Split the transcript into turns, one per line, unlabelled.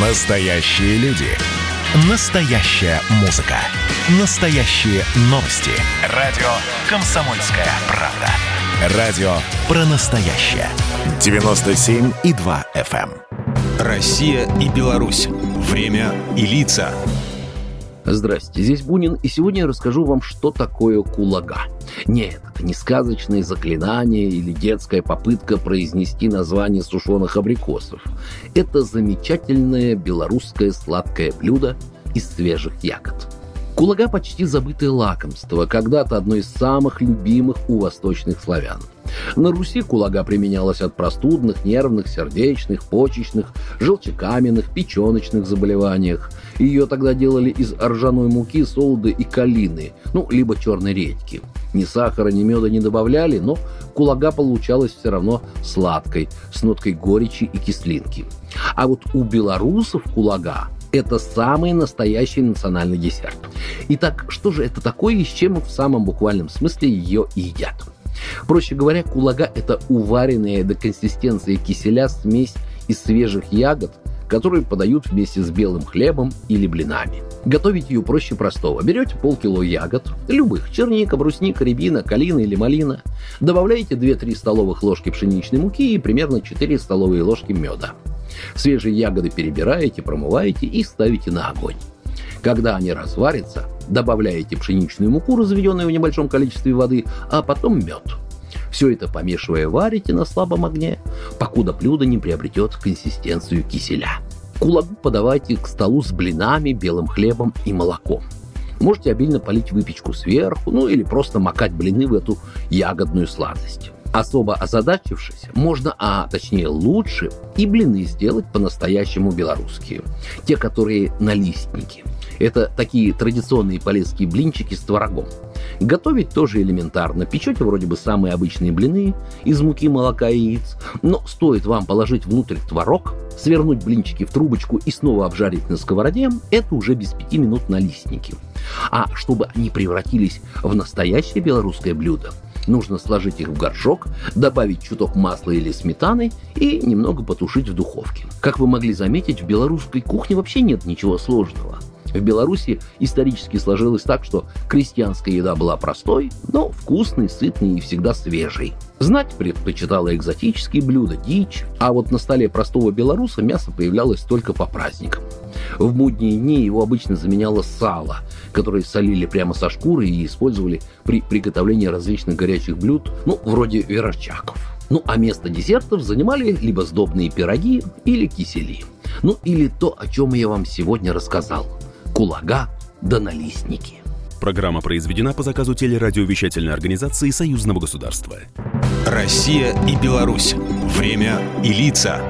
Настоящие люди. Настоящая музыка. Настоящие новости. Радио «Комсомольская правда». Радио про настоящее. 97,2 FM.
эм. Россия и Беларусь. Время и лица.
Здрасте, здесь Бунин, и сегодня я расскажу вам, что такое кулага. Нет, это не сказочные заклинания или детская попытка произнести название сушеных абрикосов. Это замечательное белорусское сладкое блюдо из свежих ягод. Кулага почти забытое лакомство, когда-то одно из самых любимых у восточных славян. На Руси кулага применялась от простудных, нервных, сердечных, почечных, желчекаменных, печеночных заболеваниях. Ее тогда делали из ржаной муки, солоды и калины, ну, либо черной редьки. Ни сахара, ни меда не добавляли, но кулага получалась все равно сладкой, с ноткой горечи и кислинки. А вот у белорусов кулага это самый настоящий национальный десерт. Итак, что же это такое и с чем в самом буквальном смысле ее едят? Проще говоря, кулага – это уваренная до консистенции киселя смесь из свежих ягод, которые подают вместе с белым хлебом или блинами. Готовить ее проще простого. Берете полкило ягод, любых, черника, брусника, рябина, калина или малина, добавляете 2-3 столовых ложки пшеничной муки и примерно 4 столовые ложки меда. Свежие ягоды перебираете, промываете и ставите на огонь. Когда они разварятся, добавляете пшеничную муку, разведенную в небольшом количестве воды, а потом мед. Все это помешивая варите на слабом огне, покуда блюдо не приобретет консистенцию киселя. Кулагу подавайте к столу с блинами, белым хлебом и молоком. Можете обильно полить выпечку сверху, ну или просто макать блины в эту ягодную сладость. Особо озадачившись, можно, а точнее лучше, и блины сделать по-настоящему белорусские. Те, которые на листнике. Это такие традиционные полесские блинчики с творогом. Готовить тоже элементарно. Печете вроде бы самые обычные блины из муки, молока и яиц. Но стоит вам положить внутрь творог, свернуть блинчики в трубочку и снова обжарить на сковороде, это уже без пяти минут на листнике. А чтобы они превратились в настоящее белорусское блюдо, нужно сложить их в горшок, добавить чуток масла или сметаны и немного потушить в духовке. Как вы могли заметить, в белорусской кухне вообще нет ничего сложного. В Беларуси исторически сложилось так, что крестьянская еда была простой, но вкусной, сытной и всегда свежей. Знать предпочитала экзотические блюда, дичь, а вот на столе простого белоруса мясо появлялось только по праздникам. В мудние дни его обычно заменяло сало, которое солили прямо со шкуры и использовали при приготовлении различных горячих блюд, ну, вроде верочаков. Ну, а место десертов занимали либо сдобные пироги или кисели. Ну, или то, о чем я вам сегодня рассказал – кулага да налистники.
Программа произведена по заказу телерадиовещательной организации Союзного государства. Россия и Беларусь. Время и лица.